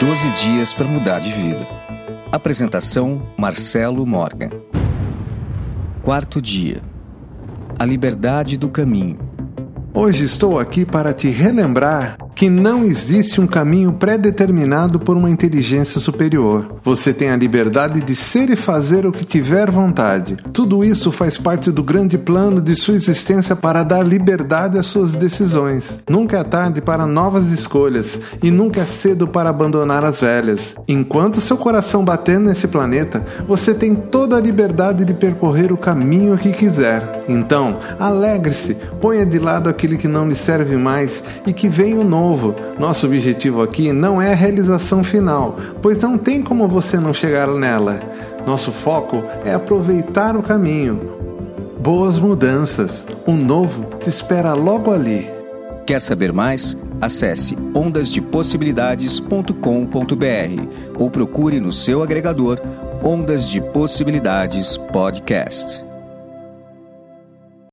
12 dias para mudar de vida. Apresentação Marcelo Morgan. Quarto dia. A liberdade do caminho. Hoje estou aqui para te relembrar que não existe um caminho pré-determinado por uma inteligência superior. Você tem a liberdade de ser e fazer o que tiver vontade. Tudo isso faz parte do grande plano de sua existência para dar liberdade às suas decisões. Nunca é tarde para novas escolhas e nunca é cedo para abandonar as velhas. Enquanto seu coração bater nesse planeta, você tem toda a liberdade de percorrer o caminho que quiser. Então, alegre-se, ponha de lado aquele que não lhe serve mais e que venha o novo novo, nosso objetivo aqui não é a realização final, pois não tem como você não chegar nela. Nosso foco é aproveitar o caminho. Boas mudanças, o novo te espera logo ali. Quer saber mais? Acesse ondasdepossibilidades.com.br ou procure no seu agregador Ondas de Possibilidades Podcast.